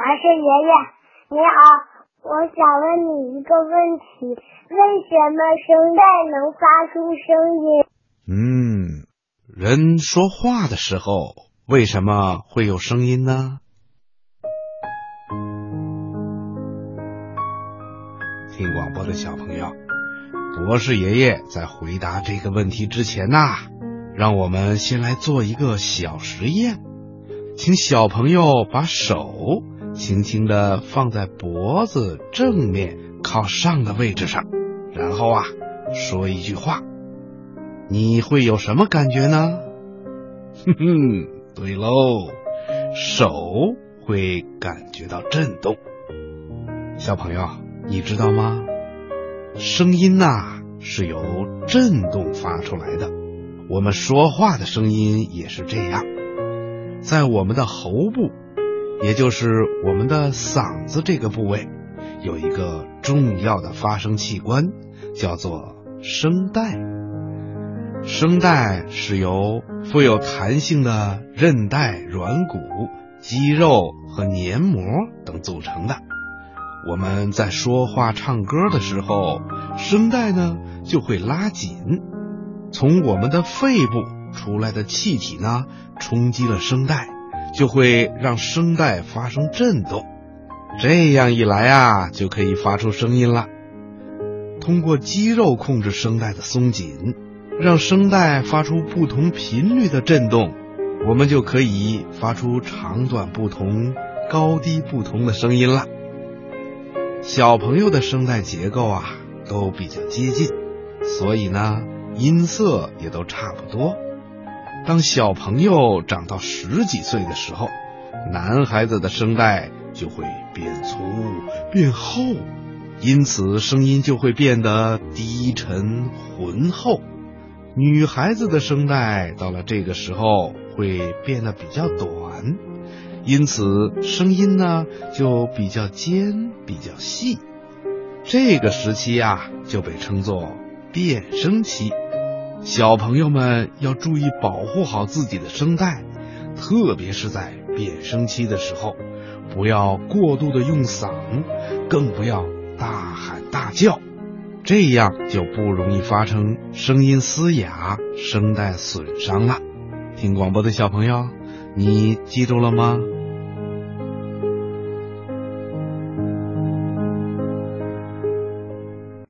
博士爷爷，你好，我想问你一个问题：为什么声带能发出声音？嗯，人说话的时候为什么会有声音呢？听广播的小朋友，博士爷爷在回答这个问题之前呐，让我们先来做一个小实验，请小朋友把手轻轻的放在脖子正面靠上的位置上，然后啊，说一句话，你会有什么感觉呢？哼哼，对喽，手会感觉到震动。小朋友。你知道吗？声音呐是由震动发出来的。我们说话的声音也是这样，在我们的喉部，也就是我们的嗓子这个部位，有一个重要的发声器官，叫做声带。声带是由富有弹性的韧带、软骨、肌肉和黏膜等组成的。我们在说话、唱歌的时候，声带呢就会拉紧，从我们的肺部出来的气体呢冲击了声带，就会让声带发生震动。这样一来啊，就可以发出声音了。通过肌肉控制声带的松紧，让声带发出不同频率的震动，我们就可以发出长短不同、高低不同的声音了。小朋友的声带结构啊都比较接近，所以呢音色也都差不多。当小朋友长到十几岁的时候，男孩子的声带就会变粗变厚，因此声音就会变得低沉浑厚。女孩子的声带到了这个时候会变得比较短。因此，声音呢就比较尖、比较细。这个时期啊，就被称作变声期。小朋友们要注意保护好自己的声带，特别是在变声期的时候，不要过度的用嗓，更不要大喊大叫，这样就不容易发生声音嘶哑、声带损伤了。听广播的小朋友，你记住了吗？